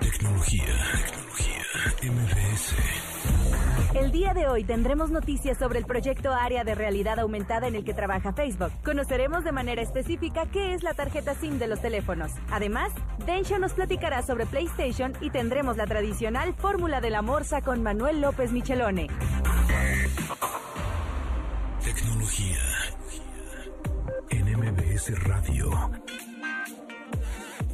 Tecnología, tecnología, MBS. El día de hoy tendremos noticias sobre el proyecto Área de Realidad Aumentada en el que trabaja Facebook. Conoceremos de manera específica qué es la tarjeta SIM de los teléfonos. Además, Densho nos platicará sobre PlayStation y tendremos la tradicional Fórmula de la Morsa con Manuel López Michelone. Tecnología. En MBS Radio.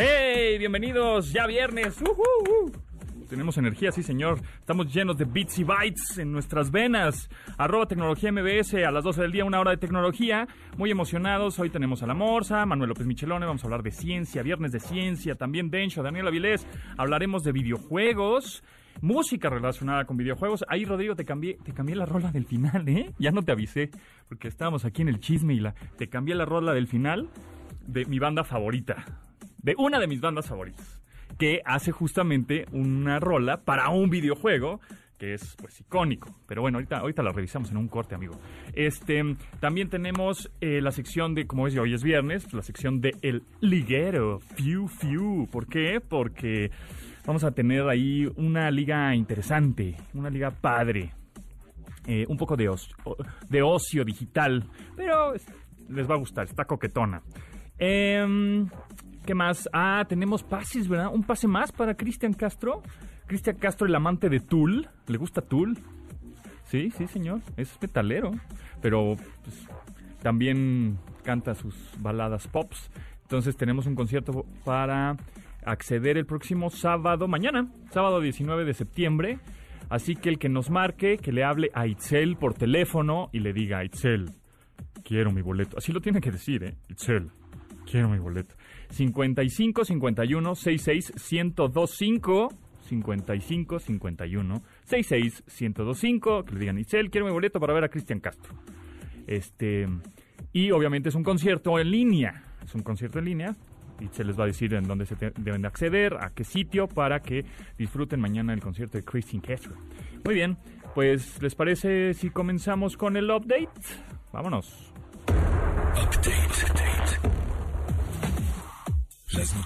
¡Hey! Bienvenidos, ya viernes. ¡Ujú! Tenemos energía, sí señor. Estamos llenos de bits y bytes en nuestras venas. Arroba tecnología MBS a las 12 del día, una hora de tecnología. Muy emocionados. Hoy tenemos a la Morsa, Manuel López Michelone. Vamos a hablar de ciencia, viernes de ciencia. También Dencho, Daniel Avilés. Hablaremos de videojuegos. Música relacionada con videojuegos. Ahí, Rodrigo, te cambié, te cambié la rola del final, ¿eh? Ya no te avisé, porque estábamos aquí en el chisme y la, te cambié la rola del final de mi banda favorita. De una de mis bandas favoritas que hace justamente una rola para un videojuego que es pues icónico. Pero bueno, ahorita, ahorita la revisamos en un corte, amigo. Este, también tenemos eh, la sección de, como es hoy es viernes, la sección de El Liguero, Fiu Fiu. ¿Por qué? Porque vamos a tener ahí una liga interesante, una liga padre. Eh, un poco de, ocio, de ocio digital, pero les va a gustar, está coquetona. Eh, ¿Qué más? Ah, tenemos pases, ¿verdad? Un pase más para Cristian Castro. Cristian Castro, el amante de Tool. ¿Le gusta Tool? Sí, sí, señor. Es metalero. Pero pues, también canta sus baladas pops. Entonces tenemos un concierto para acceder el próximo sábado, mañana, sábado 19 de septiembre. Así que el que nos marque, que le hable a Itzel por teléfono y le diga, Itzel, quiero mi boleto. Así lo tiene que decir, ¿eh? Itzel, quiero mi boleto. 55 51 66 1025 55 51 66 1025 que le digan Itzel, quiero mi boleto para ver a Cristian Castro. Este y obviamente es un concierto en línea, es un concierto en línea. Itzel les va a decir en dónde se deben de acceder, a qué sitio para que disfruten mañana el concierto de Christian Castro. Muy bien, pues ¿les parece si comenzamos con el update? Vámonos. Update.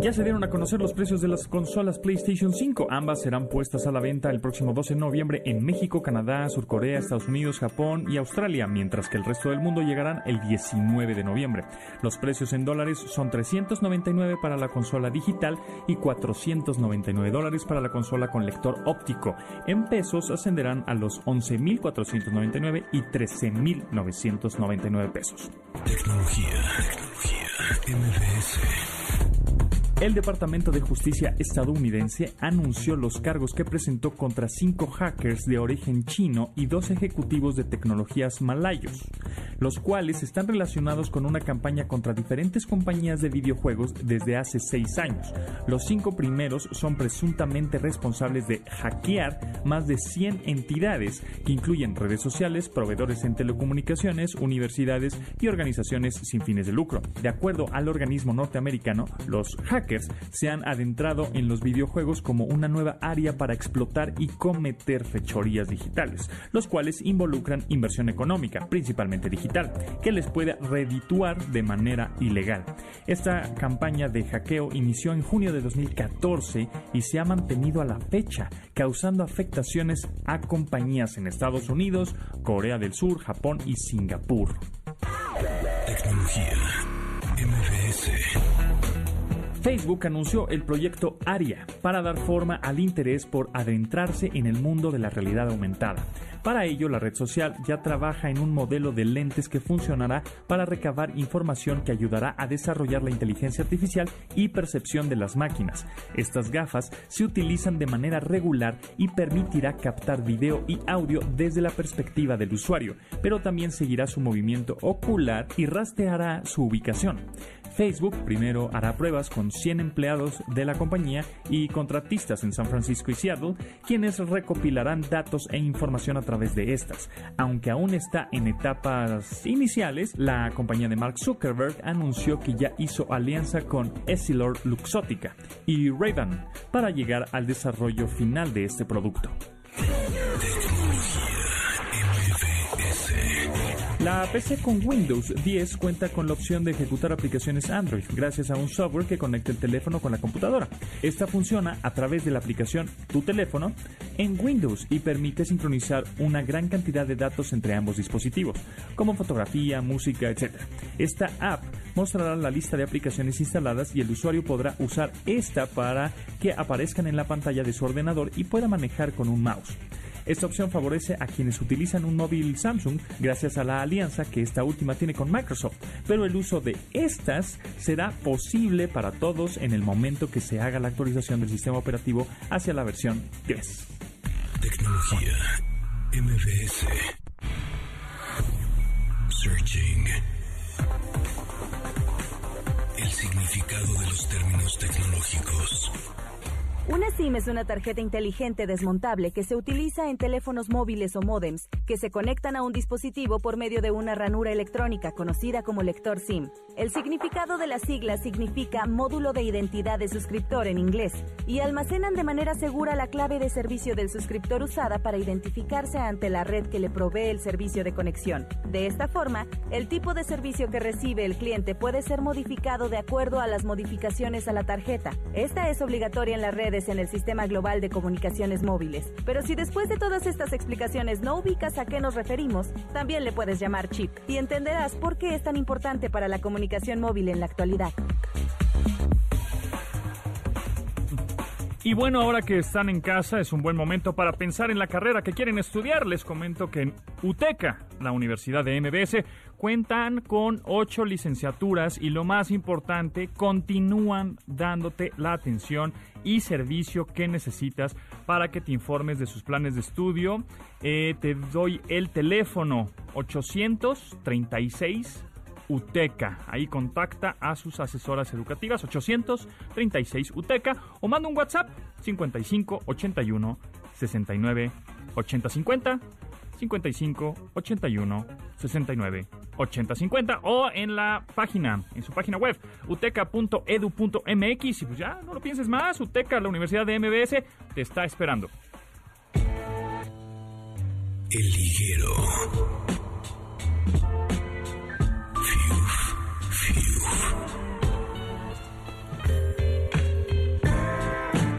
Ya se dieron a conocer los precios de las consolas PlayStation 5. Ambas serán puestas a la venta el próximo 12 de noviembre en México, Canadá, Surcorea, Estados Unidos, Japón y Australia, mientras que el resto del mundo llegarán el 19 de noviembre. Los precios en dólares son 399 para la consola digital y 499 dólares para la consola con lector óptico. En pesos ascenderán a los 11.499 y 13.999 pesos. Tecnología, MBS. El Departamento de Justicia estadounidense anunció los cargos que presentó contra cinco hackers de origen chino y dos ejecutivos de tecnologías malayos, los cuales están relacionados con una campaña contra diferentes compañías de videojuegos desde hace seis años. Los cinco primeros son presuntamente responsables de hackear más de 100 entidades que incluyen redes sociales, proveedores en telecomunicaciones, universidades y organizaciones sin fines de lucro. De acuerdo al organismo norteamericano, los hackers se han adentrado en los videojuegos como una nueva área para explotar y cometer fechorías digitales, los cuales involucran inversión económica, principalmente digital, que les puede redituar de manera ilegal. Esta campaña de hackeo inició en junio de 2014 y se ha mantenido a la fecha, causando afectaciones a compañías en Estados Unidos, Corea del Sur, Japón y Singapur. Tecnología. Facebook anunció el proyecto ARIA para dar forma al interés por adentrarse en el mundo de la realidad aumentada. Para ello, la red social ya trabaja en un modelo de lentes que funcionará para recabar información que ayudará a desarrollar la inteligencia artificial y percepción de las máquinas. Estas gafas se utilizan de manera regular y permitirá captar video y audio desde la perspectiva del usuario, pero también seguirá su movimiento ocular y rastreará su ubicación. Facebook primero hará pruebas con 100 empleados de la compañía y contratistas en San Francisco y Seattle, quienes recopilarán datos e información a través de estas. Aunque aún está en etapas iniciales, la compañía de Mark Zuckerberg anunció que ya hizo alianza con Essilor Luxottica y ray para llegar al desarrollo final de este producto. La PC con Windows 10 cuenta con la opción de ejecutar aplicaciones Android gracias a un software que conecta el teléfono con la computadora. Esta funciona a través de la aplicación Tu teléfono en Windows y permite sincronizar una gran cantidad de datos entre ambos dispositivos, como fotografía, música, etc. Esta app mostrará la lista de aplicaciones instaladas y el usuario podrá usar esta para que aparezcan en la pantalla de su ordenador y pueda manejar con un mouse. Esta opción favorece a quienes utilizan un móvil Samsung gracias a la alianza que esta última tiene con Microsoft, pero el uso de estas será posible para todos en el momento que se haga la actualización del sistema operativo hacia la versión 10. Tecnología. MVS Searching. El significado de los términos tecnológicos una SIM es una tarjeta inteligente desmontable que se utiliza en teléfonos móviles o modems que se conectan a un dispositivo por medio de una ranura electrónica conocida como lector SIM. El significado de la sigla significa módulo de identidad de suscriptor en inglés y almacenan de manera segura la clave de servicio del suscriptor usada para identificarse ante la red que le provee el servicio de conexión. De esta forma, el tipo de servicio que recibe el cliente puede ser modificado de acuerdo a las modificaciones a la tarjeta. Esta es obligatoria en las redes en el sistema global de comunicaciones móviles. Pero si después de todas estas explicaciones no ubicas a qué nos referimos, también le puedes llamar chip y entenderás por qué es tan importante para la comunicación móvil en la actualidad. Y bueno, ahora que están en casa es un buen momento para pensar en la carrera que quieren estudiar. Les comento que en UTECA, la Universidad de MBS, cuentan con ocho licenciaturas y lo más importante, continúan dándote la atención y servicio que necesitas para que te informes de sus planes de estudio. Eh, te doy el teléfono 836 UTECA. Ahí contacta a sus asesoras educativas 836 UTECA o manda un WhatsApp 55 81 69 80 50 55 81 69 80 50 o en la página, en su página web uteca.edu.mx y pues ya no lo pienses más, UTECA, la Universidad de MBS te está esperando. El liguero.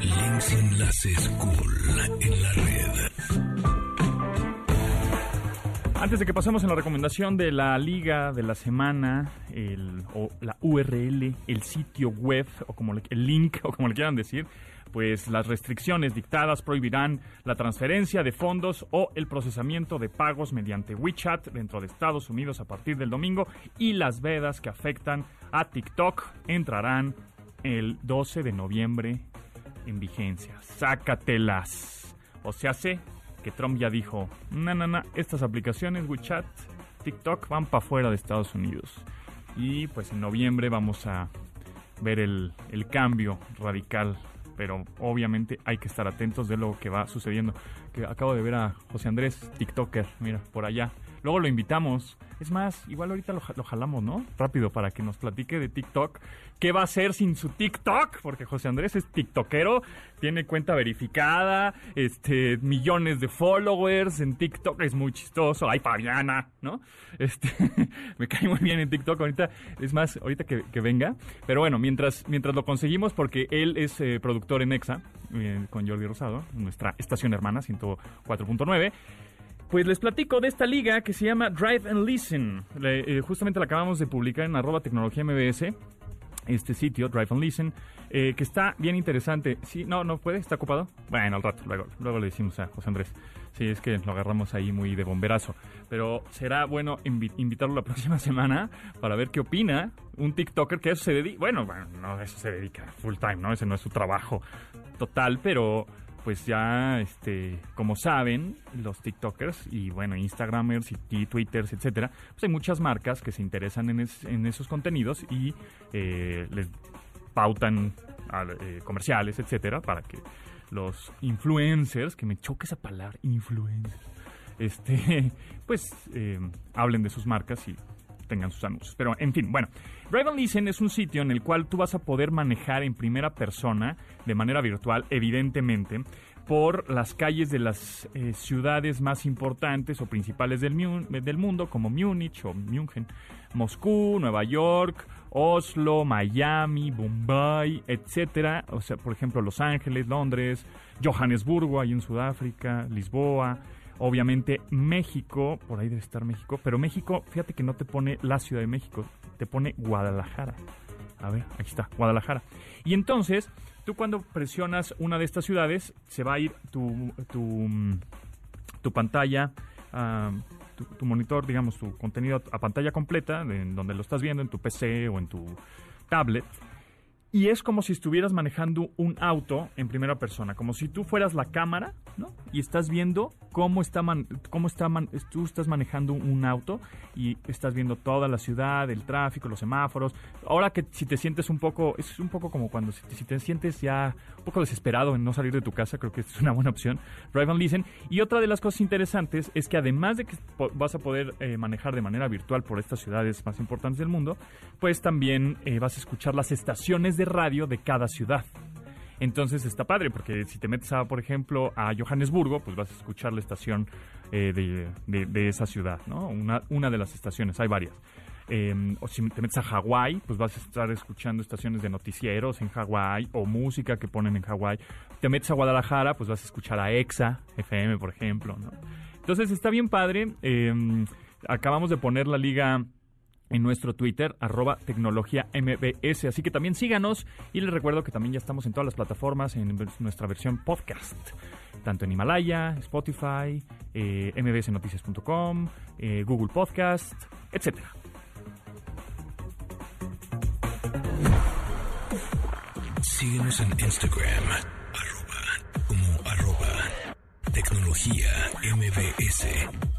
Links enlaces cool en la red. Antes de que pasemos en la recomendación de la liga de la semana, o la URL, el sitio web, o como el link, o como le quieran decir, pues las restricciones dictadas prohibirán la transferencia de fondos o el procesamiento de pagos mediante WeChat dentro de Estados Unidos a partir del domingo y las vedas que afectan a TikTok entrarán el 12 de noviembre en vigencia. Sácatelas. O se hace que Trump ya dijo, no, no, no, estas aplicaciones WeChat, TikTok van para fuera de Estados Unidos. Y pues en noviembre vamos a ver el, el cambio radical pero obviamente hay que estar atentos de lo que va sucediendo. Que acabo de ver a José Andrés, TikToker, mira, por allá. Luego lo invitamos. Es más, igual ahorita lo, jalamos, ¿no? Rápido para que nos platique de TikTok ¿Qué va a hacer sin su TikTok? Porque José Andrés es TikTokero, tiene cuenta verificada, este, millones de followers en TikTok, es muy chistoso. Ay, Fabiana, ¿no? Este, me cae muy bien en TikTok ahorita, es más, ahorita que, venga. Pero bueno, mientras, mientras lo conseguimos, porque él es eh, productor en EXA, eh, con Jordi Rosado, nuestra estación hermana, 104.9 pues les platico de esta liga que se llama Drive and Listen. Eh, justamente la acabamos de publicar en arroba tecnología MBS. este sitio, Drive and Listen, eh, que está bien interesante. Sí, no, no puede, está ocupado. Bueno, al rato, luego, luego le decimos a José Andrés. Sí, es que lo agarramos ahí muy de bomberazo. Pero será bueno invi- invitarlo la próxima semana para ver qué opina un TikToker que eso se dedica. Bueno, bueno, no, eso se dedica full time, ¿no? Ese no es su trabajo total, pero pues ya, este, como saben, los TikTokers y bueno, Instagramers y, Twitters, etcétera, pues hay muchas marcas que se interesan en, es- en esos contenidos y eh, les pautan eh, comerciales, etcétera, para que los influencers, que me choca esa palabra, influencers, este, pues eh, hablen de sus marcas y tengan sus anuncios. Pero, en fin, bueno, Drive es un sitio en el cual tú vas a poder manejar en primera persona, de manera virtual, evidentemente, por las calles de las eh, ciudades más importantes o principales del mundo, como Múnich o München, Moscú, Nueva York, Oslo, Miami, Bombay, etcétera. O sea, por ejemplo, Los Ángeles, Londres, Johannesburgo, ahí en Sudáfrica, Lisboa. Obviamente México, por ahí debe estar México, pero México, fíjate que no te pone la Ciudad de México, te pone Guadalajara. A ver, aquí está, Guadalajara. Y entonces, tú cuando presionas una de estas ciudades, se va a ir tu, tu, mm, pantalla, tu, tu monitor, digamos, tu contenido a pantalla completa, en donde lo estás viendo, en tu PC o en tu tablet. Y es como si estuvieras manejando un auto en primera persona, como si tú fueras la cámara, ¿no? Y estás viendo cómo está, man- cómo está man- tú estás manejando un auto y estás viendo toda la ciudad, el tráfico, los semáforos. Ahora que si te sientes un poco, es un poco como cuando si te, si te sientes ya un poco desesperado en no salir de tu casa, creo que es una buena opción. Drive and Listen. Y otra de las cosas interesantes es que además de que vas a poder eh, manejar de manera virtual por estas ciudades más importantes del mundo, pues también eh, vas a escuchar las estaciones de radio de cada ciudad. Entonces está padre, porque si te metes a, por ejemplo, a Johannesburgo, pues vas a escuchar la estación eh, de, esa ciudad, ¿no? Una, de las estaciones, hay varias. Eh, o si te metes a Hawái, pues vas a estar escuchando estaciones de noticieros en Hawái o música que ponen en Hawái. Te metes a Guadalajara, pues vas a escuchar a EXA FM, por ejemplo. Entonces está bien padre. eh, acabamos de poner la liga en nuestro Twitter, arroba tecnología MBS. Así que también síganos y les recuerdo que también ya estamos en todas las plataformas en nuestra versión podcast, tanto en Himalaya, Spotify, eh, mbsnoticias.com, eh, Google Podcast, etcétera. Síguenos en Instagram, arroba, como arroba, tecnología MBS.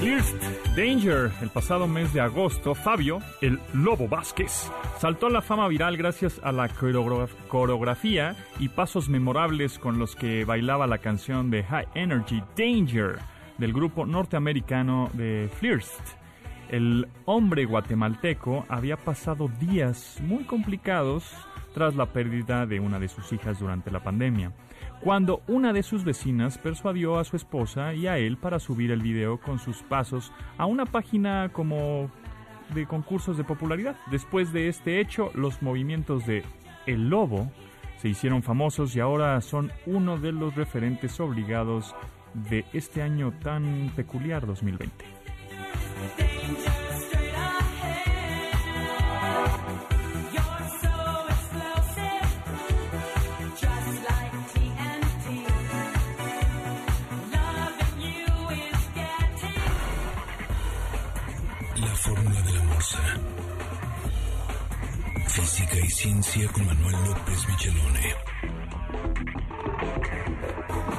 First Danger, el pasado mes de agosto, Fabio, el Lobo Vázquez, saltó a la fama viral gracias a la coreogra- coreografía y pasos memorables con los que bailaba la canción de High Energy Danger del grupo norteamericano de First. El hombre guatemalteco había pasado días muy complicados tras la pérdida de una de sus hijas durante la pandemia, cuando una de sus vecinas persuadió a su esposa y a él para subir el video con sus pasos a una página como de concursos de popularidad. Después de este hecho, los movimientos de El Lobo se hicieron famosos y ahora son uno de los referentes obligados de este año tan peculiar 2020. Física y ciencia con Manuel López Michelone.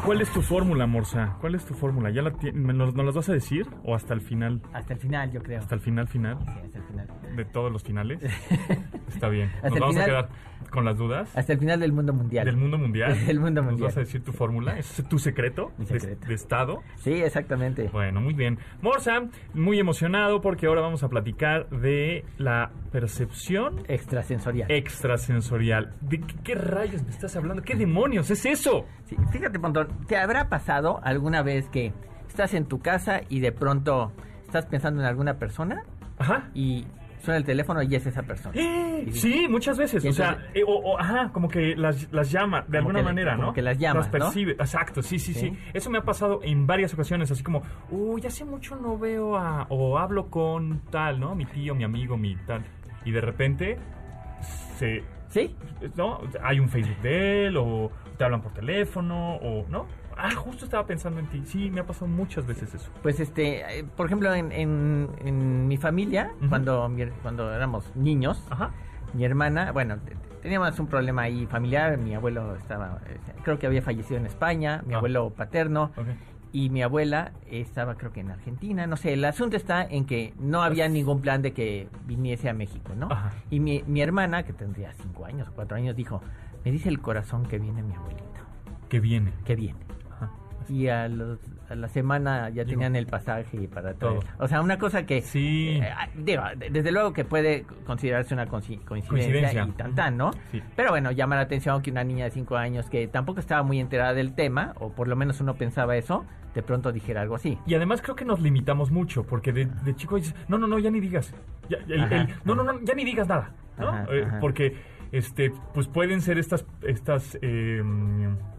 ¿Cuál es tu fórmula, Morsa? ¿Cuál es tu fórmula? ¿Ya la nos, nos las vas a decir o hasta el final? Hasta el final, yo creo. ¿Hasta el final final? Sí, hasta el final. ¿De todos los finales? Está bien. Hasta Nos vamos a quedar con las dudas. Hasta el final del mundo mundial. Del mundo mundial. Del mundo ¿Nos mundial. vas a decir tu fórmula? ¿Es tu secreto, Mi de- secreto. De, estado? Sí, exactamente. Bueno, muy bien. Morsa, muy emocionado porque ahora vamos a platicar de la percepción Extrasensorial. extrasensorial. ¿De qué, qué rayos me estás hablando? ¿Qué demonios es eso? Sí, fíjate, Pontón, ¿te habrá pasado alguna vez que estás en tu casa y de pronto estás pensando en alguna persona Ajá. y suena el teléfono y es esa persona? ¡Eh! Sí, muchas veces. O sea, eh, o, o, ajá, como que las, las llama de alguna le- manera, como ¿no? que las llama, Las ¿no? percibe. Exacto, sí, sí, sí, Sí. Eso me ha pasado en varias ocasiones, así como, uy, hace mucho no veo a. o hablo con tal, ¿no? Mi tío, mi amigo, mi tal. Y de repente se. ¿Sí? ¿No? Hay un Facebook de él, o te hablan por teléfono, o. ¿No? Ah, justo estaba pensando en ti. Sí, me ha pasado muchas veces eso. Pues este, eh, por ejemplo, en, en- en mi familia, cuando, cuando éramos niños, Ajá. mi hermana, bueno, te- teníamos un problema ahí familiar, mi abuelo estaba, eh, creo que había fallecido en España, mi Ah. abuelo paterno, Ok. y mi abuela estaba creo que en Argentina, no sé, el asunto está en que no había ningún plan de que viniese a México, ¿no? Ajá. Y mi, mi hermana, que tendría cinco años o cuatro años, dijo, me dice el corazón que viene mi abuelito, Que viene. que viene. Ajá. Y a, los- a la semana ya tenían el pasaje para Todo. O sea, una cosa que... Sí. eh, digo, desde luego que puede considerarse una coinci- coincidencia, Coincidencia. y tan tan, ¿no? Sí. Pero bueno, llama la atención que una niña de 5 años que tampoco estaba muy enterada del tema, o por lo menos uno pensaba eso, de pronto dijera algo así. Y además creo que nos limitamos mucho, porque de, de chico dices, no, no, no, ya ni digas. Ya, el- Ajá, el- no, no, no, ya ni digas nada. ¿no? Ajá, Eh, ajá. Porque, este, pues pueden ser estas, estas, eh,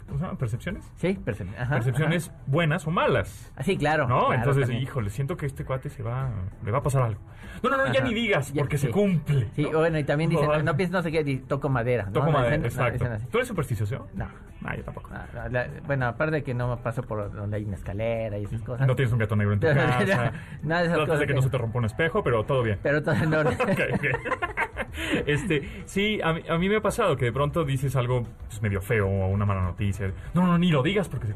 ¿cómo se llaman? ¿Percepciones? Sí, percep- ajá, Percepciones buenas o malas. Ah, sí, claro. ¿No? claro, Entonces, también. híjole, siento que este cuate se va, le va a pasar algo. No, no, no, ya ni digas, Ya, porque se cumple. Sí, ¿no? bueno, y también dicen, Ay, no, no pienses no sé qué, toco madera. ¿no? Toco No, madera, no, exacto. ¿Tú eres supersticioso? No. Ah, yo tampoco. No, no, la- bueno, aparte de que no paso por donde hay una escalera y esas cosas. No tienes un gato negro en tu casa. Nada de esas cosas de que no se te rompa un espejo, pero todo bien. Pero todo en orden. Ok, ok. este, sí, a mí, a mí me ha pasado que de pronto dices algo pues, medio feo o una mala noticia. No, no, ni lo digas porque.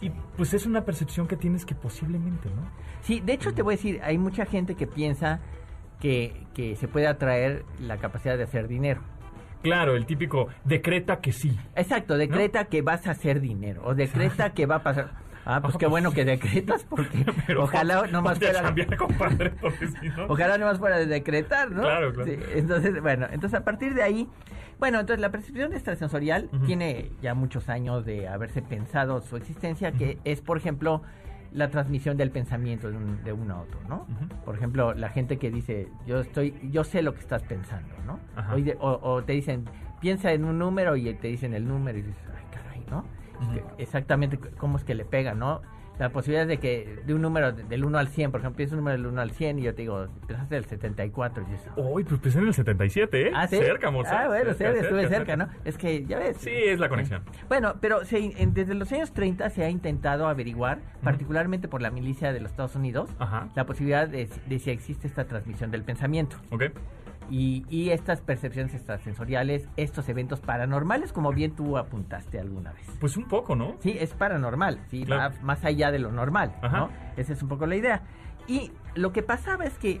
Y pues es una percepción que tienes que posiblemente, ¿no? Sí, de hecho te voy a decir, hay mucha gente que piensa que, que se puede atraer la capacidad de hacer dinero. Claro, el típico decreta que sí. Exacto, decreta que vas a hacer dinero o decreta que va a pasar. Ah, pues qué bueno que decretas porque Pero ojalá no más ponte a fuera chambear, compadre, porque si no... Ojalá no más fuera de decretar, ¿no? Claro, claro. Sí, entonces, bueno, entonces a partir de ahí, bueno, entonces la percepción extrasensorial Ujú. tiene ya muchos años de haberse pensado su existencia, que es, por ejemplo, la transmisión del pensamiento de, un- de uno a otro, ¿no? Por ejemplo, la gente que dice, yo estoy, yo sé lo que estás pensando, ¿no? O, de- o- o te dicen, piensa en un número y te dicen el número y dices, ay, caray, ¿no? Exactamente cómo es que le pega, ¿no? La posibilidad de que de un número de- del 1 al 100, por ejemplo, piensas un número del 1 al 100 y yo te digo, pensaste del 74 y dices, Uy, pues pensé en el 77, ¿eh? Ah, ¿sí? Cerca, amor. Ah, bueno, sí, estuve cerca, ¿no? Es que, ya ves. Sí, es la conexión. Bueno, pero se- en- desde los años 30 se ha intentado averiguar, particularmente por la milicia de los Estados Unidos, Ajá. la posibilidad de, de si existe esta transmisión del pensamiento. Ok. Y, y estas percepciones extrasensoriales, estos eventos paranormales, como bien tú apuntaste alguna vez. Pues un poco, ¿no? Sí, es paranormal, sí, Claro. va más allá de lo normal, Ajá. ¿no? Esa es un poco la idea. Y lo que pasaba es que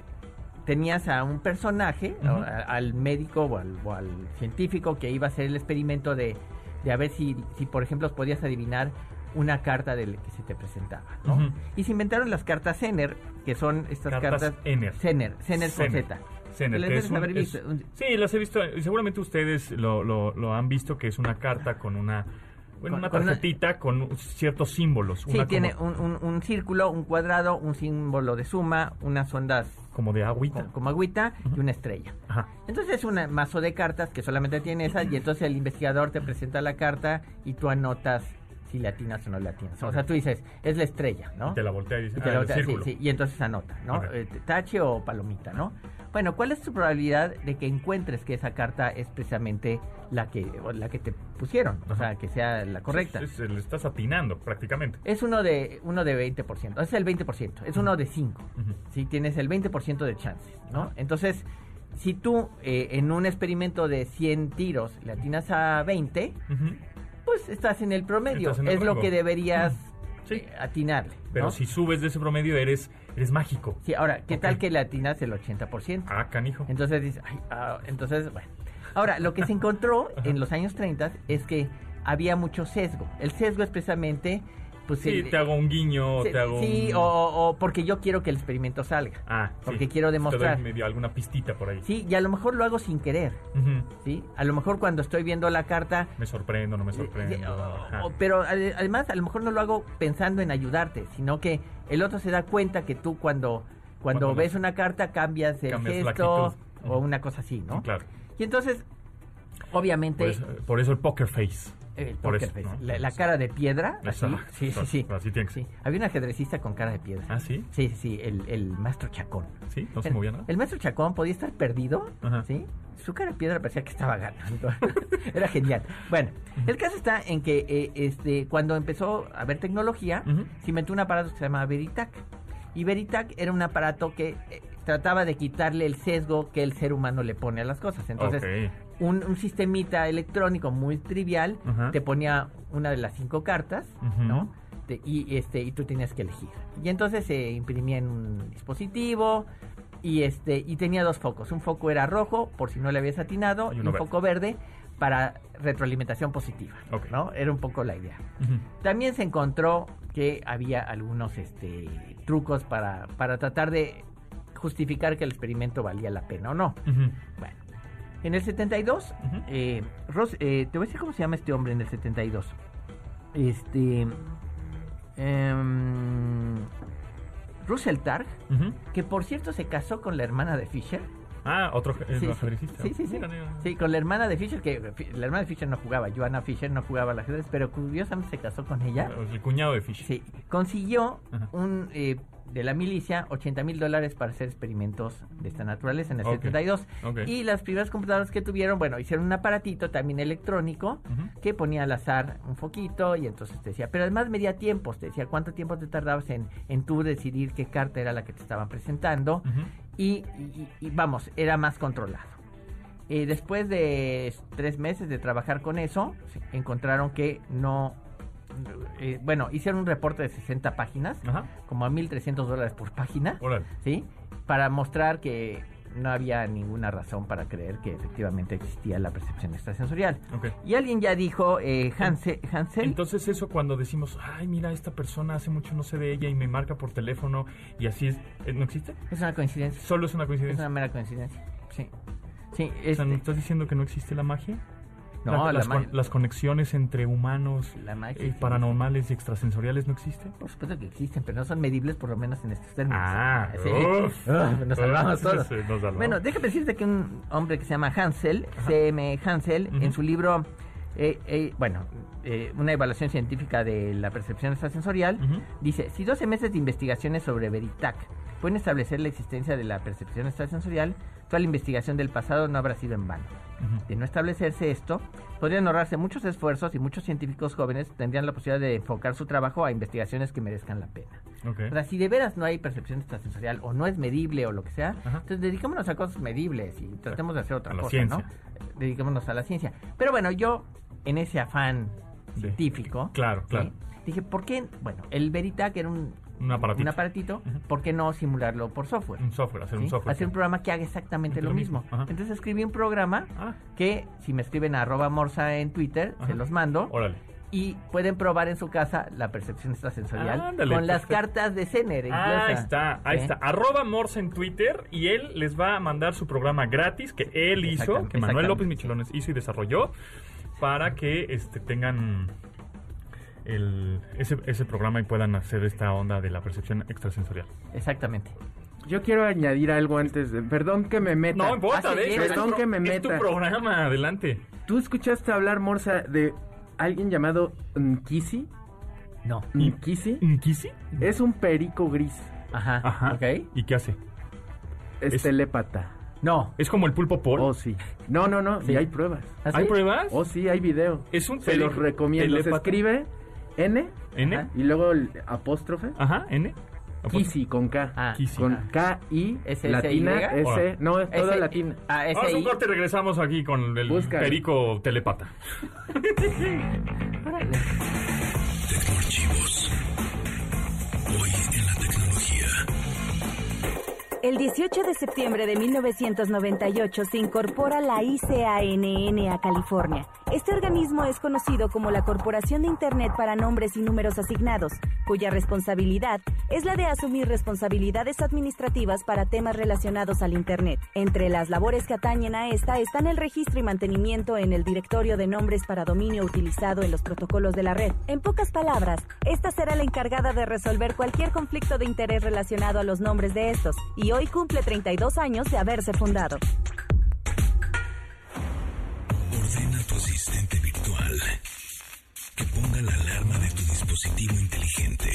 tenías a un personaje, a- al médico o al, o al científico que iba a hacer el experimento de, de a ver si, si, por ejemplo, podías adivinar una carta del que se te presentaba, ¿no? Y se inventaron las cartas Zener, que son estas Cartas cartas... Zener. Zener, Zener con. Z. Debes un- haber visto, Sí, las he visto. Seguramente ustedes lo, lo, lo han visto, que es una carta con una, bueno, Con- una con una- tarjetita con, ciertos símbolos. Sí, una tiene como, un, un- un círculo, un cuadrado, un símbolo de suma, unas ondas como de agüita. como, como agüita y una estrella. Ajá. Entonces es un mazo de cartas que solamente tiene esas y entonces el investigador te presenta la carta y tú anotas si le atinas o no le atinas. O sea, tú dices, es la estrella, ¿no? Y te la voltea y te ah, la el voltea- sí, círculo. sí, y entonces anota, ¿no? Eh, tache o palomita, ¿no? Bueno, ¿cuál es tu probabilidad de que encuentres que esa carta es precisamente la que, la que te pusieron? O sea, que sea la correcta. Es- es- le estás atinando prácticamente. Es uno de uno de 20%, es el 20%, es uno de 5. Ujú. Si tienes el 20% de chances, ¿no? Entonces, si tú eh, en un experimento de 100 tiros le atinas a 20, Ujú. pues estás en el promedio, Estás en el es lo que deberías Sí. atinarle. Pero ¿no? si subes de ese promedio, eres, eres mágico. Sí, ahora, ¿qué Ok. tal que le atinas el 80%? Ah, canijo. Entonces dices, ay, ah, entonces, bueno. Ahora, lo que se encontró en los años 30 es que había mucho sesgo. El sesgo es precisamente... Pues, Sí, el- te hago un guiño, se- te hago sí, un... o, o porque yo quiero que el experimento salga. Ah, sí. porque quiero Te demostrar. doy medio alguna pistita por ahí. Sí, y a lo mejor lo hago sin querer. ¿sí? A lo mejor cuando estoy viendo la carta... Me sorprendo, no me sorprendo. o- Ajá. o- pero ade- además a lo mejor no lo hago pensando en ayudarte, sino que el otro se da cuenta que tú cuando, cuando, Cuando ves una carta cambias el Cambias gesto o una cosa así, ¿no? Claro. Y entonces, obviamente... Por eso, por eso el poker face. El por poker eso, face. ¿no? la, la cara de piedra. así. Sí, sí, sí. Así tiene que ser. Sí. Había un ajedrecista con cara de piedra. ¿Ah, sí? Sí, sí, el, el maestro Chacón. ¿Sí? ¿No se el, movía nada? el maestro Chacón podía estar perdido, Ajá. ¿sí? Su cara de piedra parecía que estaba ganando. Era genial. Bueno, el caso está en que eh, este, cuando empezó a haber tecnología, Ujú. se inventó un aparato que se llamaba Veritac. Y Veritac era un aparato que eh, trataba de quitarle el sesgo que el ser humano le pone a las cosas. Entonces, Ok. Un, un sistemita electrónico muy trivial te ponía una de las cinco cartas. ¿no? Te- y este y tú tenías que elegir. Y entonces se imprimía en un dispositivo y este y tenía dos focos. Un foco era rojo por si no le habías atinado Y un verde. foco verde para retroalimentación positiva. ¿no? Era un poco la idea. También se encontró que había algunos este, trucos para, para tratar de justificar que el experimento valía la pena o no. Bueno, en el 72, Ujú. eh, Ros- eh, te voy a decir cómo se llama este hombre en el 72. Este. em, Russell Targ, que por cierto se casó con la hermana de Fisher. Ah, otro eh, Sí, sí, ajedrecista. sí, sí, sí. Sí, con la hermana de Fisher, que la hermana de Fisher no jugaba, Joanna Fisher no jugaba al ajedrez, pero curiosamente se casó con ella. El cuñado de Fisher. Sí, consiguió Ajá. un eh, de la milicia 80 mil dólares para hacer experimentos de esta naturaleza en el Ok, 72. ok. Y las primeras computadoras que tuvieron, bueno, hicieron un aparatito también electrónico que ponía al azar un foquito y entonces te decía, pero además medía tiempos, te decía cuánto tiempo te tardabas en, en tú decidir qué carta era la que te estaban presentando y, y- y, vamos, era más controlado. Eh, después de tres meses de trabajar con eso, encontraron que no... eh, bueno, hicieron un reporte de 60 páginas, Ajá. como a 1.300 dólares por página, Órale. ¿sí? Para mostrar que no había ninguna razón para creer que efectivamente existía la percepción extrasensorial. Y alguien ya dijo, eh, Hanse- Hansel, Entonces eso cuando decimos, ay, mira, esta persona hace mucho no sé de ella y me marca por teléfono y así es, ¿eh, ¿no existe? es una coincidencia, Solo es una es coincidencia. una mera coincidencia, sí. Sí, O sea, este- ¿no estás diciendo que no existe la magia? No, La- la las, con- las conexiones entre humanos, La eh, paranormales y extrasensoriales no existen. Por supuesto que existen, pero no son medibles por lo menos en estos términos. Ah, sí. uf. Uf, nos salvamos Uf, todos. sí, nos salvamos. Bueno, déjame decirte que un hombre que se llama Hansel, CM Hansel, en su libro, eh, eh, bueno, eh, una evaluación científica de la percepción extrasensorial, dice, si 12 meses de investigaciones sobre Veritac pueden establecer la existencia de la percepción extrasensorial, toda la investigación del pasado no habrá sido en vano. De no establecerse esto, podrían ahorrarse muchos esfuerzos y muchos científicos jóvenes tendrían la posibilidad de enfocar su trabajo a investigaciones que merezcan la pena. Ok. O sea, si de veras no hay percepción extrasensorial o no es medible o lo que sea, Ajá. entonces dedicémonos a cosas medibles y tratemos de hacer otra A la cosa, ciencia. ¿no? Dediquémonos a la ciencia. Pero bueno, yo, en ese afán De- científico, Claro, ¿sí? claro. dije, ¿por qué? Bueno, el Veritac era un, Un aparatito. un aparatito. ¿por qué no simularlo por software? Un software, hacer un software. Hacer un programa que haga exactamente Lo lo mismo. Entonces escribí un programa Ah, que si me escriben a arroba morsa en Twitter, Ajá. se los mando órale. y pueden probar en su casa la percepción extrasensorial Ándale, con las cartas de Zener. Ah, ahí está, ahí está. Arroba Morse en Twitter y él les va a mandar su programa gratis que él hizo, que Manuel. López Michelones hizo y desarrolló para que este tengan el, ese, ese programa y puedan hacer esta onda de la percepción extrasensorial. Exactamente. Yo quiero añadir algo antes de... Perdón que me meta. No importa, Ah, de hecho, sí, es tu perdón que me es tu meta. programa, adelante. ¿Tú escuchaste hablar, Morsa, de alguien llamado Nkisi? No. Nkisi. ¿Nkisi? Es un perico gris. Ajá. Ajá. Ok. ¿Y qué hace? Es, Es- telépata. No. ¿Es como el pulpo Paul? Oh, sí. No, no, no. Sí. Y hay pruebas. ¿Ah, ¿Hay pruebas? Oh, sí, hay video. Es un Se los recomiendo. Se telépata. escribe N ¿N? Ajá. y luego el apóstrofe. Ajá, N. Kisi con K. Ah, Kisi. Con ah. K-I ¿S, latina S. No, es toda latina. Ah, Vamos un I. corte y regresamos aquí con el perico telepata. Tecnoarchivos. Hoy en la tecnología. El 18 de septiembre de 1998 se incorpora la ICANN a California. Este organismo es conocido como la Corporación de Internet para Nombres y Números Asignados, cuya responsabilidad es la de asumir responsabilidades administrativas para temas relacionados al Internet. Entre las labores que atañen a esta están el registro y mantenimiento en el directorio de nombres para dominio utilizado en los protocolos de la red. En pocas palabras, esta será la encargada de resolver cualquier conflicto de interés relacionado a los nombres de estos, y hoy cumple 32 años de haberse fundado. Ordena a tu asistente virtual que ponga la alarma de tu dispositivo inteligente.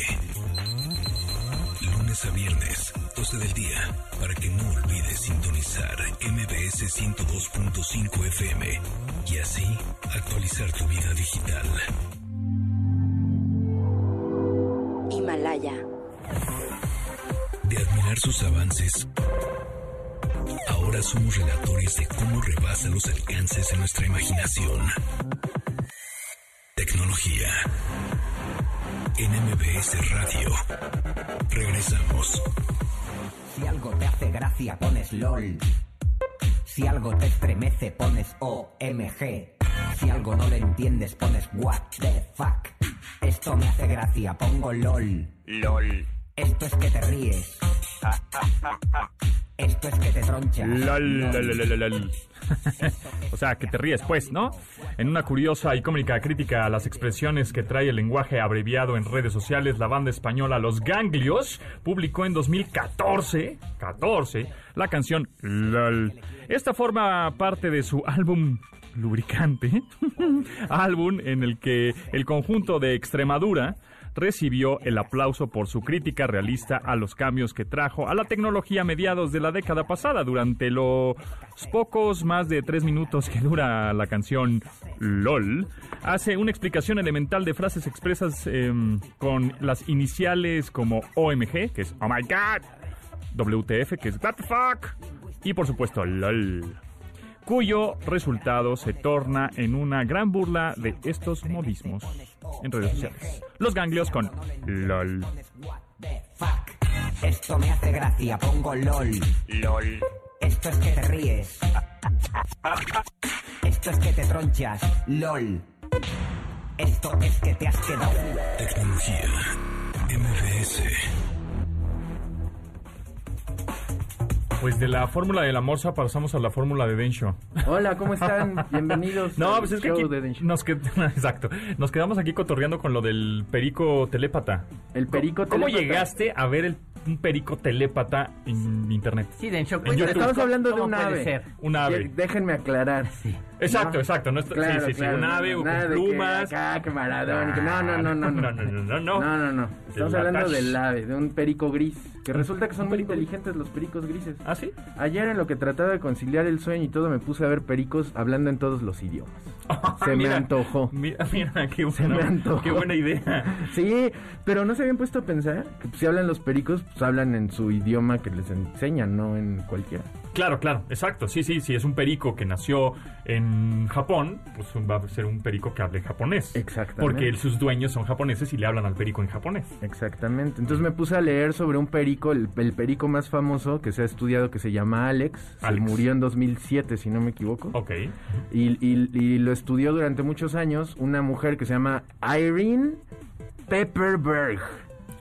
Lunes a viernes, 12 del día, para que no olvides sintonizar MBS 102.5 FM y así actualizar tu vida digital. Sus avances, ahora somos relatores de cómo rebasa los alcances de nuestra imaginación. Tecnología. En MBS Radio. Regresamos. Si algo te hace gracia, pones LOL. Si algo te estremece, pones OMG. Si algo no le entiendes, pones What the fuck. Esto me hace gracia, pongo LOL. LOL. Esto es que te ríes. Esto es que te tronchas. Lol, lol, lol, lol, lol. o sea, que te ríes, pues, ¿no? En una curiosa y cómica crítica a las expresiones que trae el lenguaje abreviado en redes sociales, la banda española Los Ganglios publicó en 2014, 14, la canción LOL. Esta forma parte de su álbum Lubricante, álbum en el que el conjunto de Extremadura recibió el aplauso por su crítica realista a los cambios que trajo a la tecnología a mediados de la década pasada. Durante los pocos más de tres minutos que dura la canción LOL, hace una explicación elemental de frases expresas em, con las iniciales como OMG, que es Oh my God, WTF, que es What the fuck, y por supuesto LOL cuyo resultado se torna en una gran burla de estos modismos en redes sociales. Los ganglios con LOL. Esto me hace gracia, pongo LOL. LOL. Esto es que te ríes. Esto es que te tronchas. LOL. Esto es que te has quedado. Tecnología. MBS. Pues de la fórmula de la morsa pasamos a la fórmula de Densho. Hola, ¿cómo están? Bienvenidos No, al pues es que aquí de Densho. nos, qued- Exacto. nos quedamos aquí cotorreando con lo del perico telépata. El perico ¿Cómo telépata. llegaste a ver el, un perico telépata en internet? Sí, Densho, En. Estamos hablando de cómo un ave. ser. Un ave. Déjenme aclarar. Exacto, No. exacto. No Claro, sí, sí, sí. claro, Un ave o nada con de que plumas. acá, que Maradona, que- no, no, no, no, No, no, no, no, no. No, no, no. Estamos hablando del ave, de un perico gris. Que resulta que son ¿Un muy inteligentes los pericos grises. ¿Ah, sí? Ayer en lo que trataba de conciliar el sueño y todo me puse a ver pericos hablando en todos los idiomas. Se me antojó. Mira, mira, qué, Se me bueno, antojó. qué buena idea. Sí, pero no se habían puesto a pensar que si hablan los pericos, pues hablan en su idioma que les enseñan, no en cualquiera. Claro, claro, exacto. Sí, sí, sí, es un perico que nació en Japón, pues va a ser un perico que hable japonés. Exactamente. Porque sus dueños son japoneses y le hablan al perico en japonés. Exactamente. Entonces me puse a leer sobre un perico, el, el perico más famoso que se ha estudiado, que se llama Alex. Se Alex. murió en 2007, si no me equivoco. Ok. Y, y- y lo estudió durante muchos años una mujer que se llama Irene Pepperberg.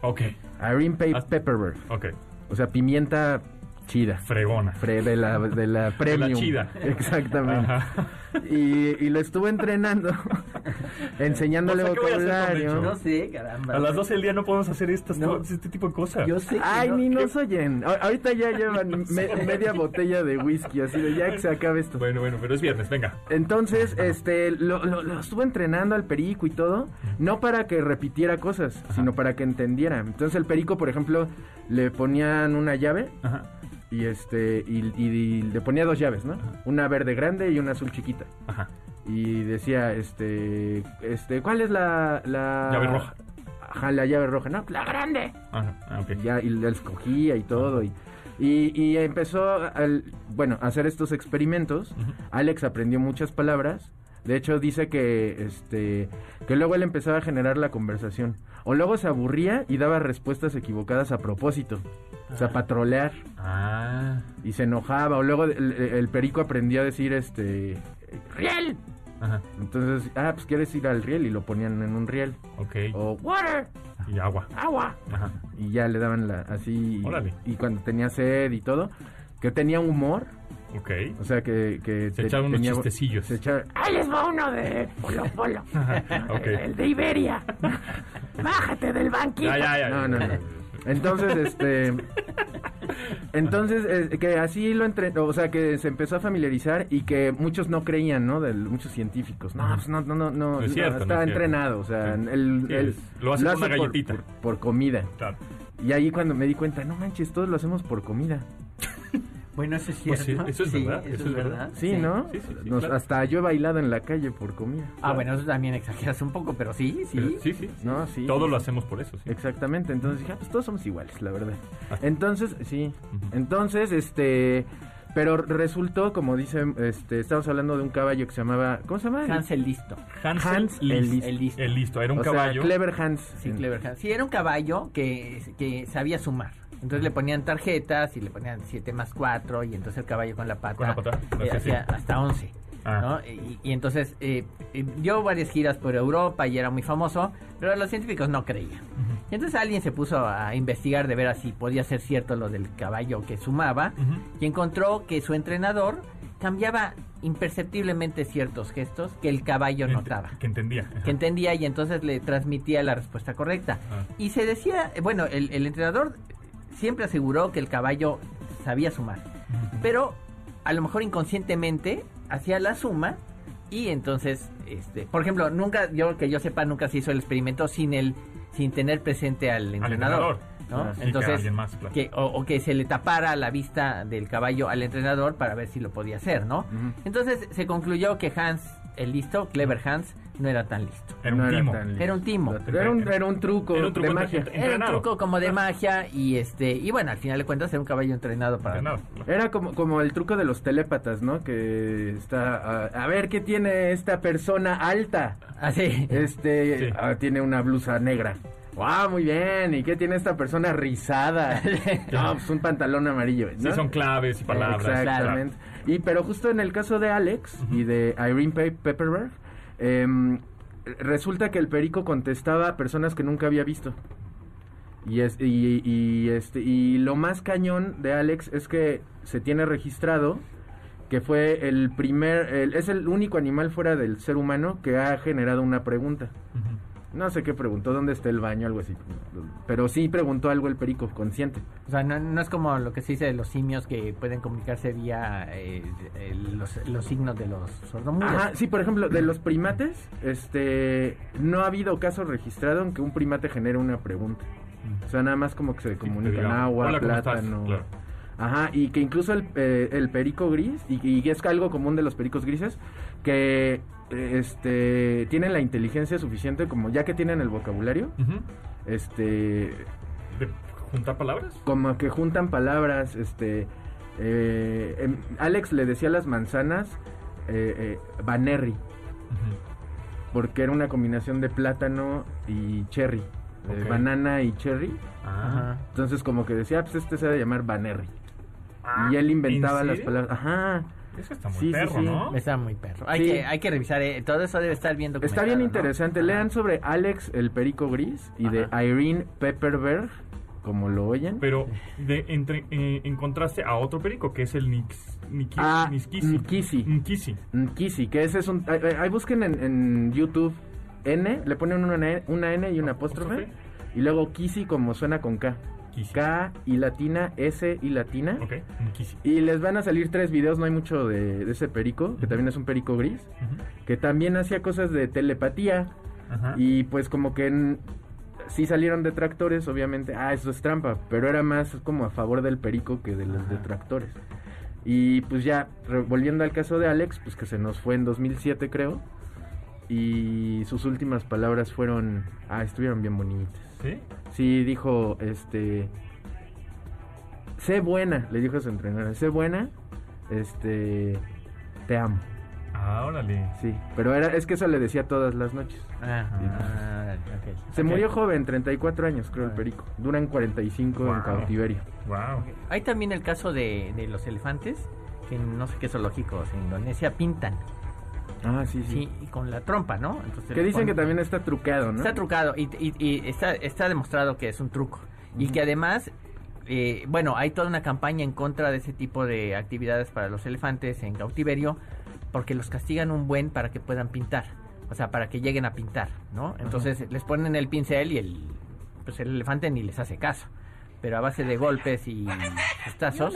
Ok. Irene Pe- Ah. Pepperberg. Ok. O sea, pimienta chida. Fregona. Fre- de la, de la premium. chida. Exactamente. Ajá. Y, y lo estuve entrenando, enseñándole O sea, ¿qué voy a hacer con vocabulario. No sé, caramba. A las 12 del día no podemos hacer estas, No. este tipo de cosas. Yo sé Ay, no- ni que- nos oyen. A- Ahorita ya llevan me- media botella de whisky, así de ya que se acabe esto. Bueno, bueno, pero es viernes, venga. Entonces, este, lo, lo- lo estuve entrenando al perico y todo, no para que repitiera cosas, sino para que entendiera. Entonces el perico, por ejemplo, le ponían una llave Ajá. Y este, y, y le ponía dos llaves, ¿no? Una verde grande y una azul chiquita. Ajá. Y decía, este, este, ¿cuál es la, la Llave roja. Ajá, la llave roja, no, la grande. Ajá. Ah, ok. Ya, y la escogía y todo. Y, y, y empezó, al, bueno, a hacer estos experimentos. Alex aprendió muchas palabras, De hecho, dice que, este, que luego él empezaba a generar la conversación. O luego se aburría y daba respuestas equivocadas a propósito. O sea, para trolear. Ah. Y se enojaba. O luego el, el perico aprendió a decir, este, ¡Riel! Ajá. Entonces, ah, pues quieres ir al riel y lo ponían en un riel. Ok. O water, Y agua. agua. Ajá. Y ya le daban la, así. Órale. Y cuando tenía sed y todo, que tenía humor. Ok. O sea, que. que Se echaba unos tenía- chistecillos. Se echaba. ¡Ahí les va uno de Polo Polo! Ok. El de Iberia. ¡Bájate del banquito! Ya, ya, ya. No, no, no. Entonces, este. Entonces, eh, que así lo entrenó, o sea, que se empezó a familiarizar y que muchos no creían, ¿no? De muchos científicos. No, pues no, no, no, no. Es cierto, no está es entrenado, o sea, Sí. es- lo hace por una por- galletita. Por, por comida. Claro. Y ahí cuando me di cuenta, no manches, todos lo hacemos por comida. Bueno, eso es Pues cierto. sí, eso es verdad, Eso, eso es verdad. verdad. Sí, ¿no? Sí, sí, sí, Nos- claro. Hasta yo he bailado en la calle por comida. Ah, bueno, eso también exageras un poco, pero sí, sí. Pero sí, sí. No, sí. Todo lo hacemos por eso, sí. Exactamente, entonces dije, ah, pues todos somos iguales, la verdad. Entonces, sí, entonces, este, pero resultó, como dice, este, estamos hablando de un caballo que se llamaba, ¿cómo se llama? Hansel listo. Hansel Hans List. el Listo. El listo. El listo. Era un O sea, caballo. Clever Hans. Sí, En- Clever Hans. Sí, era un caballo que, que sabía sumar. Entonces le ponían tarjetas y le ponían 7 más 4 y entonces el caballo con la pata, Con la pata, eh, sí, hacía sí. hasta 11. Ah. ¿no? Y, y entonces eh, eh, dio varias giras por Europa y era muy famoso, pero los científicos no creían. Y entonces alguien se puso a investigar de ver si podía ser cierto lo del caballo que sumaba y encontró que su entrenador cambiaba imperceptiblemente ciertos gestos que el caballo Ent- notaba Que entendía. Ajá. que entendía y entonces le transmitía la respuesta correcta. Ah. Y se decía, bueno, el, el entrenador siempre aseguró que el caballo sabía sumar, pero a lo mejor inconscientemente hacía la suma y entonces, este, por ejemplo, nunca, yo que yo sepa, nunca se hizo el experimento sin el, sin tener presente al entrenador. entrenador. ¿no? Ah, sí, que entonces, alguien más, claro. que, o, o que se le tapara la vista del caballo al entrenador para ver si lo podía hacer, ¿no? Entonces se concluyó que Hans, el listo, Clever Hans, no era tan listo. Era No un timo. tan listo. Era un timo. Era un, era un truco, Era un truco de magia. Era un truco como de magia y este y bueno, al final de cuentas era un caballo entrenado para Entrenado. Era como, como el truco de los telépatas, ¿no? Que está, a, a ver, ¿qué tiene esta persona alta? Así. Este, Sí. ah, tiene una blusa negra. ¡Wow! Muy bien. ¿Y qué tiene esta persona rizada? no, pues un pantalón amarillo. ¿no? Sí, son claves y palabras. Exactamente. Y pero justo en el caso de Alex y de Irene Pe- Pepperberg, em, resulta que el perico contestaba a personas que nunca había visto. Y, es, y, y, este, y lo más cañón de Alex es que se tiene registrado que fue el primer, el- es el único animal fuera del ser humano que ha generado una pregunta. No sé qué preguntó, dónde está el baño, algo así. Pero sí preguntó algo el perico, consciente. O sea, no, no es como lo que se dice de los simios que pueden comunicarse vía eh, los, los signos de los sordomudos. Ajá, sí, por ejemplo, de los primates, este, no ha habido caso registrado en que un primate genere una pregunta. O sea, nada más como que se comunican agua, "Hola, ¿cómo estás?", plátano. claro. Ajá, y que incluso el, eh, el perico gris, y, y es algo común de los pericos grises, que este tienen la inteligencia suficiente, como ya que tienen el vocabulario, este, ¿De juntar palabras? como que juntan palabras, este, eh, em, Alex le decía a las manzanas, eh, eh, Banerri, Ujú. porque era una combinación de plátano y cherry, banana y cherry. Ajá. Entonces como que decía, "Ah, pues este se debe llamar Banerri. Ah, y él inventaba ¿en las palabras. Ajá. Eso está muy Sí, perro, sí. ¿no? Está muy perro. Hay, Sí. que, hay que revisar, eh, todo eso debe estar bien documentado. Está bien interesante. Lean sobre Alex el Perico Gris y de. Irene Pepperberg, como lo oyen. Pero de, entre, eh, encontraste a otro perico que es el Nix, Niki, Ah. Nkisi. Nkisi. Kissy, que ese es un... Ahí, busquen en, en YouTube N, le ponen una, N- una N y una apóstrofe. Apóstrofe. Y luego Kissy como suena con K. K y latina, S y latina. Ok. Y les van a salir tres videos, no hay mucho de, de ese perico, que también es un perico gris, que también hacía cosas de telepatía. Ajá. Y pues como que en- sí salieron detractores, obviamente, ah, eso es trampa, pero era más como a favor del perico que de los detractores. Y pues ya, volviendo al caso de Alex, pues que se nos fue en 2007 creo, y sus últimas palabras fueron, ah, estuvieron bien bonitas. ¿Sí? Sí, dijo, este, sé buena, le dijo a su entrenador, sé buena, este, te amo. Ah, órale. Sí, pero era, es que eso le decía todas las noches. Ah, Sí. ah, ok. Se murió joven, 34 años creo el perico. Duran 45 en Wow. cautiverio. Wow. Hay también el caso de, de los elefantes, que en no sé qué zoológicos en Indonesia pintan, Ah, sí, sí. sí, y con la trompa, ¿no? Entonces Que dicen que también está trucado, ¿no? Está trucado y, y- y está, está demostrado que es un truco. Y que además, eh, bueno, hay toda una campaña en contra de ese tipo de actividades para los elefantes en cautiverio, porque los castigan un buen para que puedan pintar. O sea, para que lleguen a pintar, ¿no? Entonces les ponen el pincel y el, pues el elefante ni les hace caso. Pero a base de golpes y tazos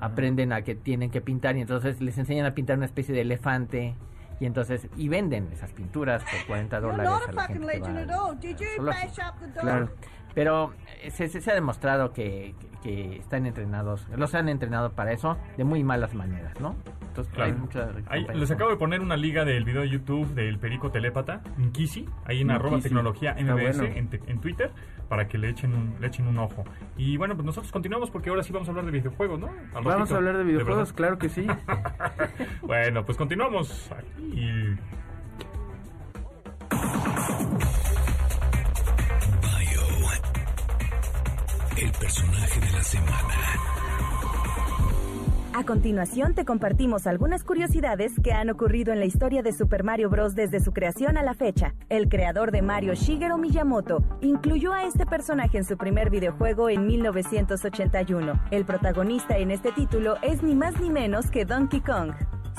aprenden a que tienen que pintar y entonces les enseñan a pintar una especie de elefante y entonces y venden esas pinturas por 40 You're dólares not a a la gente que va the dog? Claro. Pero eh, se, se- se ha demostrado que, que- que están entrenados, los han entrenado para eso de muy malas maneras, ¿no? Entonces Claro. hay muchas compañías les acabo de poner una liga del video de YouTube del Perico Telépata, Nkisi, ahí en arroba tecnología MBS bueno. en, te- en Twitter, para que le echen, un, le echen un ojo. Y bueno, pues nosotros continuamos porque ahora sí vamos a hablar de videojuegos, ¿no? Al Vamos ratito. a hablar de videojuegos, claro que sí. bueno, pues continuamos aquí. El personaje de la semana. A continuación te compartimos algunas curiosidades que han ocurrido en la historia de Super Mario Bros. desde su creación a la fecha. El creador de Mario, Shigeru Miyamoto, incluyó a este personaje en su primer videojuego en 1981. El protagonista en este título es ni más ni menos que Donkey Kong.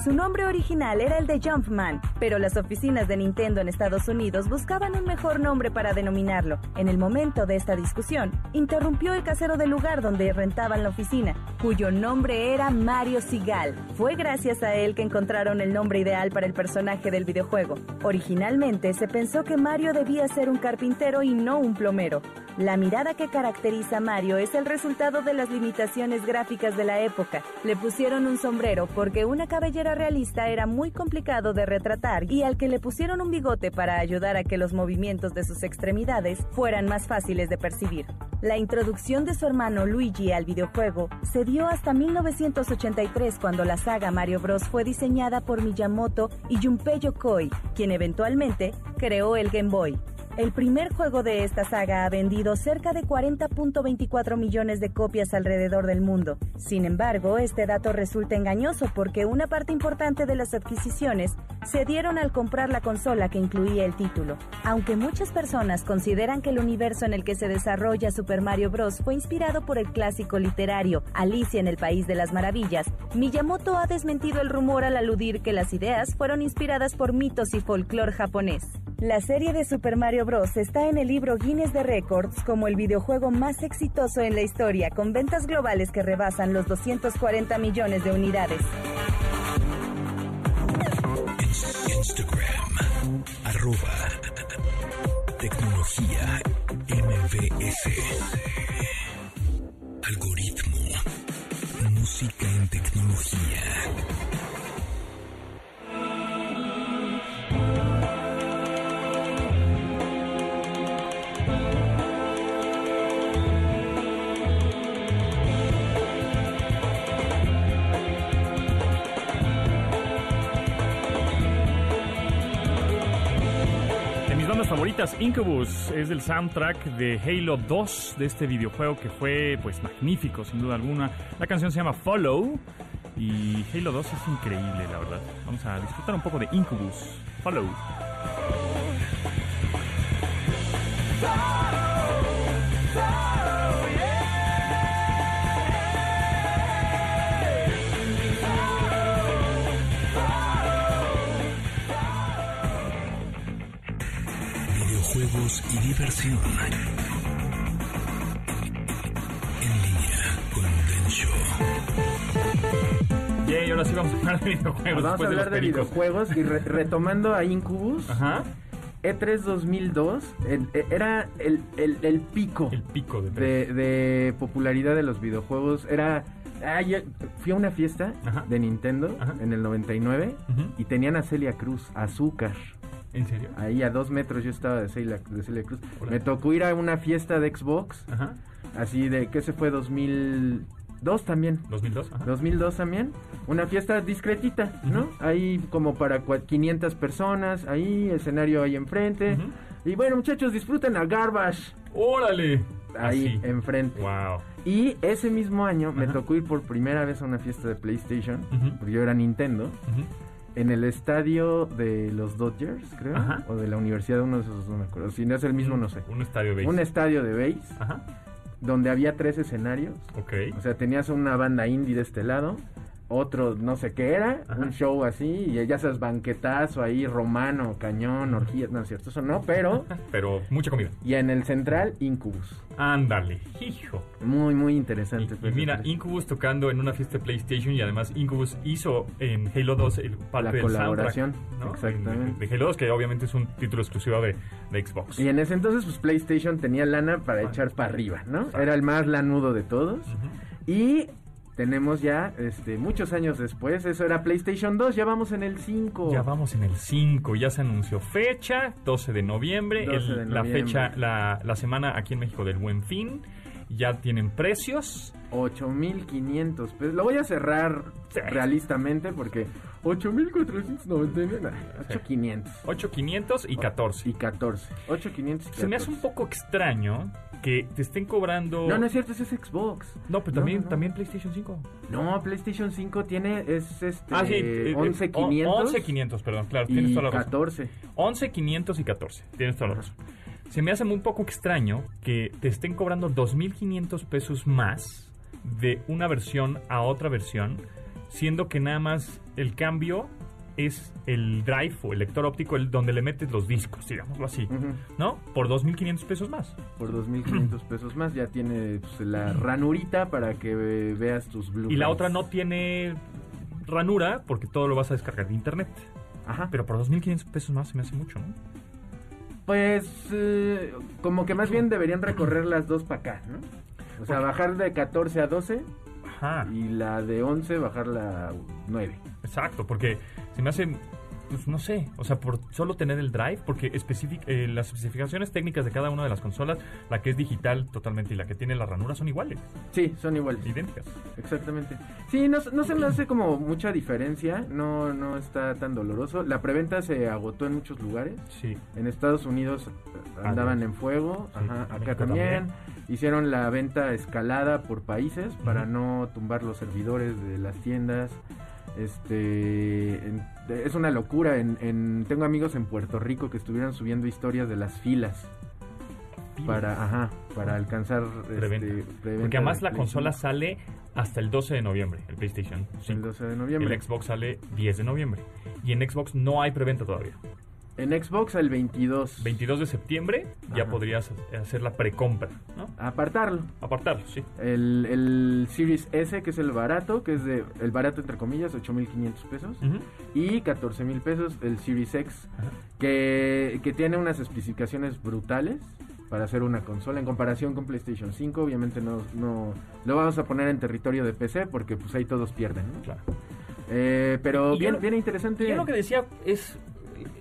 Su nombre original era el de Jumpman, pero las oficinas de Nintendo en Estados Unidos buscaban un mejor nombre para denominarlo. En el momento de esta discusión, interrumpió el casero del lugar donde rentaban la oficina, cuyo nombre era Mario Sigal. Fue gracias a él que encontraron el nombre ideal para el personaje del videojuego. Originalmente se pensó que Mario debía ser un carpintero y no un plomero. La mirada que caracteriza a Mario es el resultado de las limitaciones gráficas de la época. Le pusieron un sombrero porque una cabellera realista era muy complicado de retratar y al que le pusieron un bigote para ayudar a que los movimientos de sus extremidades fueran más fáciles de percibir. La introducción de su hermano Luigi al videojuego se dio hasta 1983 cuando la saga Mario Bros. fue diseñada por Miyamoto y Junpei Yokoi, quien eventualmente creó el Game Boy. El primer juego de esta saga ha vendido cerca de 40.24 millones de copias alrededor del mundo. Sin embargo, este dato resulta engañoso porque una parte importante de las adquisiciones se dieron al comprar la consola que incluía el título. Aunque muchas personas consideran que el universo en el que se desarrolla Super Mario Bros. fue inspirado por el clásico literario Alicia en el País de las Maravillas, Miyamoto ha desmentido el rumor al aludir que las ideas fueron inspiradas por mitos y folclore japonés. La serie de Super Mario Bros. está en el libro Guinness de Records como el videojuego más exitoso en la historia, con ventas globales que rebasan los 240 millones de unidades. Instagram. Arroba. Tecnología MBS. Algoritmo. Música en tecnología. Favoritas, Incubus, es el soundtrack de Halo 2, de este videojuego que fue pues magnífico, sin duda alguna. La canción se llama Follow y Halo 2 es increíble, la verdad. Vamos a disfrutar un poco de Incubus. Follow. Y diversión. En línea con Densho. Yay, ahora sí vamos a hablar de videojuegos. Vamos a hablar de, los pericos. videojuegos y re- retomando a Incubus. Ajá. E3 2002 el- e- era el, el- el pico El pico de... de, de popularidad de los videojuegos. Era. ah, yo fui a una fiesta Ajá. de Nintendo Ajá. en el 99 Ujú. y tenían a Celia Cruz, azúcar. ¿En serio? Ahí a dos metros yo estaba de Celia, de Celia Cruz. Hola. Me tocó ir a una fiesta de Xbox, Ajá. así de, ¿qué se fue? 2000, Dos también. 2002. Ajá. 2002 también. Una fiesta discretita, ¿no? Ahí como para cua- 500 personas, ahí, escenario ahí enfrente. Y bueno, muchachos, disfruten a Garbage ¡Órale! ahí Así. enfrente. Wow. Y ese mismo año me tocó ir por primera vez a una fiesta de PlayStation, porque yo era Nintendo. En el estadio de los Dodgers, creo, Ajá. o de la universidad, uno de esos, no me acuerdo. Si no es el mismo, no sé. Un estadio de Un base. estadio de base, Ajá. donde había tres escenarios. Ok. O sea, tenías una banda indie de este lado, otro no sé qué era, Ajá. un show así, y ya sabes, banquetazo ahí, romano, cañón, orgías, no es cierto, eso no, pero... Pero mucha comida. Y en el central, Incubus. Ándale, hijo. Muy, muy interesante. y pues, mira, Incubus tocando en una fiesta de PlayStation y además Incubus hizo en Halo 2 el parte La colaboración, soundtrack, ¿no? exactamente. De, de Halo 2, que obviamente es un título exclusivo de, de Xbox. Y en ese entonces, pues PlayStation tenía lana para echar para arriba, ¿no? Exacto. Era el más lanudo de todos. Y tenemos ya, este, muchos años después, eso era PlayStation 2, ya vamos en el 5. Ya vamos en el 5, ya se anunció fecha, 12 de noviembre, 12 el- de la noviembre. fecha, la, la semana aquí en México del Buen Fin, ya tienen precios. 8500 pesos. Lo voy a cerrar Sí. realistamente porque 8499, nah, 8500 8,500 y 14. y 14. 8500 y 14. Se me hace un poco extraño que te estén cobrando... No, no es cierto, ese es Xbox. No, pero también, no, no. también PlayStation 5. No, PlayStation 5 tiene es este Ah, sí. eh, eh, 11500 11500, perdón, claro, tienes toda la razón. 14. 11,500 y 14. Tienes toda la razón. Se me hace un poco extraño que te estén cobrando 2.500 pesos más de una versión a otra versión, siendo que nada más el cambio es el drive o el lector óptico el donde le metes los discos, digámoslo así. ¿no? Por 2.500 pesos más. Por 2500 pesos más ya tiene pues, la ranurita para que veas tus blu Y la otra no tiene ranura porque todo lo vas a descargar de internet. Ajá. Pero por 2.500 pesos más se me hace mucho, ¿no? Pues eh, como que más bien deberían recorrer las dos para acá, ¿no? O sea, bajar de 14 a 12 Ajá. y la de 11 bajarla a 9. Exacto, porque se me hace, pues no sé, o sea, por solo tener el drive, porque especific- eh, las especificaciones técnicas de cada una de las consolas, la que es digital totalmente y la que tiene la ranura son iguales, Sí, son iguales. idénticas. Exactamente. Sí, no, no se me hace como mucha diferencia, no, no está tan doloroso. La preventa se agotó en muchos lugares. Sí. En Estados Unidos andaban Adiós. en fuego, Sí, ajá, acá también. también. Hicieron la venta escalada por países para no tumbar los servidores de las tiendas. Este en- es una locura. En, en- tengo amigos en Puerto Rico que estuvieron subiendo historias de las filas para, ajá, para alcanzar este, Preventa. preventa Porque además de la consola 5 sale hasta el 12 de noviembre, el PlayStation 5. el 12 de noviembre. El Xbox sale 10 de noviembre. Y en Xbox no hay preventa todavía. En Xbox al 22. 22 de septiembre ya podrías hacer la precompra, ¿no? Apartarlo. Apartarlo, sí. El, el Series S, que es el barato, que es de el barato entre comillas, 8.500 pesos. Ujú. Y 14.000 pesos el Series X, Ajá. que, que tiene unas especificaciones brutales para hacer una consola en comparación con PlayStation 5. Obviamente no, no lo vamos a poner en territorio de PC porque pues ahí todos pierden, ¿no? Claro. Eh, pero Y bien, lo- bien interesante. Yo lo que decía es,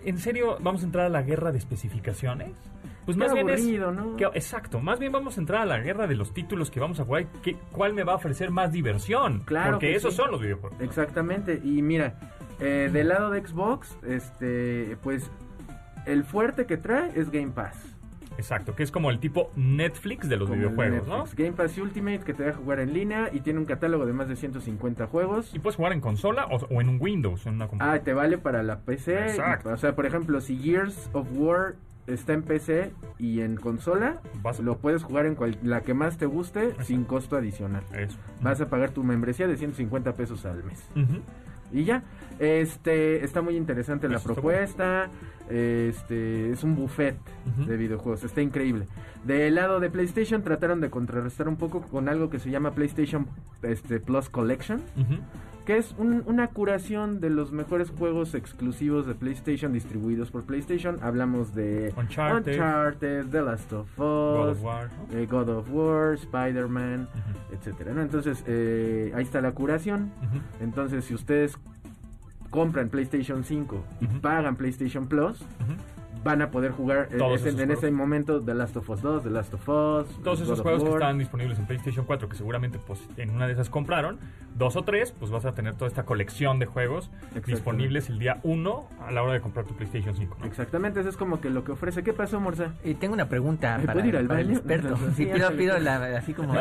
¿en serio vamos a entrar a la guerra de especificaciones? Pues Qué más bien es... ¿no? que- exacto, más bien vamos a entrar a la guerra de los títulos que vamos a jugar. y qué- ¿Cuál me va a ofrecer más diversión? Claro Porque que esos sí. son los videojuegos. Exactamente, y mira, eh, del lado de Xbox, este, pues el fuerte que trae es Game Pass. Exacto, que es como el tipo Netflix de los como videojuegos, Netflix. Game Pass Ultimate que te deja jugar en línea y tiene un catálogo de más de 150 juegos. ¿no? Y puedes jugar en consola o, o en un Windows, en una Ah, computadora. te vale para la PC. Exacto. O sea, por ejemplo, si Gears of War está en PC y en consola, Vas a- lo puedes jugar en cual- la que más te guste sin costo adicional. Eso. Vas a pagar tu membresía de 150 pesos al mes. Y ya, este está muy interesante la Eso propuesta. Este es un buffet de videojuegos, está increíble. Del lado de PlayStation trataron de contrarrestar un poco con algo que se llama PlayStation este, Plus Collection, que es un- una curación de los mejores juegos exclusivos de PlayStation distribuidos por PlayStation. Hablamos de Uncharted. Uncharted, The Last of Us, God of War. eh, God of War, Spider-Man. ¿no? Entonces eh, ahí está la curación. Entonces, si ustedes compran PlayStation 5 y pagan PlayStation Plus, van a poder jugar eh, en juegos. ese momento The Last of Us 2, The Last of Us, Todos esos juegos que están disponibles en PlayStation 4, que seguramente pues en una de esas compraron, dos o tres, pues vas a tener toda esta colección de juegos disponibles el día 1 a la hora de comprar tu PlayStation 5. ¿no? Exactamente, eso es como que lo que ofrece. ¿Qué pasó, Morza? Eh, tengo una pregunta ¿Me para, puedo ir al para el experto. Sí, Sí, pido, pido la- así como,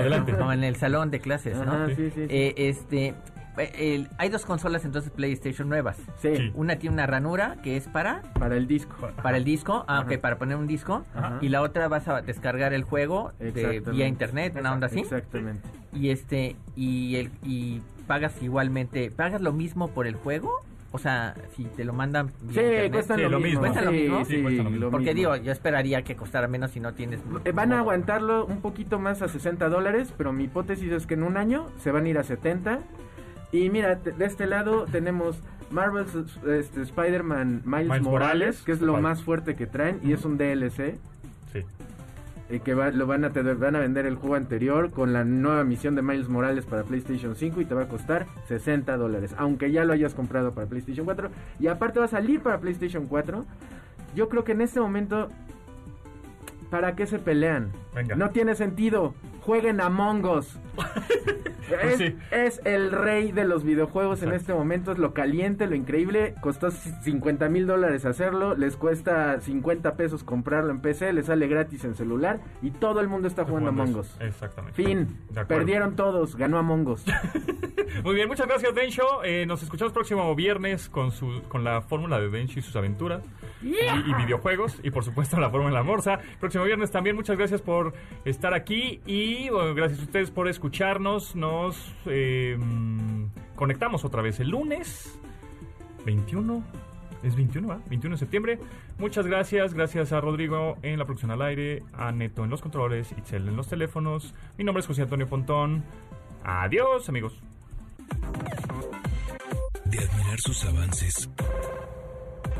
en el salón de clases, ¿no? Ajá, sí, sí, sí. Eh, este, el- hay dos consolas entonces PlayStation nuevas. Sí, Sí. Una tiene una ranura que es para para el disco. para el disco, ah, ok, Ajá. para poner un disco, Ajá. y la otra vas a descargar el juego de, vía internet, una onda así, Exactamente. y este y el y pagas igualmente, pagas lo mismo por el juego, o sea, si te lo mandan Sí, cuestan Sí, lo, mismo. ¿Cuestan lo mismo? sí, Sí, cuestan lo mismo. lo porque mismo. digo, yo esperaría que costara menos si no tienes Eh, Van a aguantarlo un poquito más a 60 dólares, pero mi hipótesis es que en un año se van a ir a 70. Y mira, de este lado tenemos Marvel's este, Spider-Man Miles, Miles Morales, Morales, que es lo más fuerte que traen, y es un DLC. Sí. eh, que va- lo van a, te van a vender el juego anterior con la nueva misión de Miles Morales para PlayStation 5 y te va a costar 60 dólares, aunque ya lo hayas comprado para PlayStation 4 y aparte va a salir para PlayStation 4. Yo creo que en este momento, ¿para qué se pelean? Venga. No tiene sentido. Jueguen Among Us. es, Sí. es el rey de los videojuegos en este momento. Es lo caliente, lo increíble. Costó 50 mil dólares hacerlo. Les cuesta 50 pesos comprarlo en PC. Les sale gratis en celular. Y todo el mundo está jugando Among eso. Us. Exactamente. Fin. De. Perdieron todos. Ganó Among Us. Muy bien, muchas gracias, Densho. Eh, nos escuchamos próximo viernes con su con la fórmula de Densho y sus aventuras y, y videojuegos y por supuesto la fórmula Morsa. Próximo viernes también. Muchas gracias por estar aquí y gracias a ustedes por escucharnos. Nos eh, conectamos otra vez el lunes 21. Es 21, ¿va? 21 de septiembre. Muchas gracias. Gracias a Rodrigo en la producción al aire, a Neto en los controles, Itzel en los teléfonos. Mi nombre es José Antonio Pontón. Adiós, amigos. De admirar sus avances,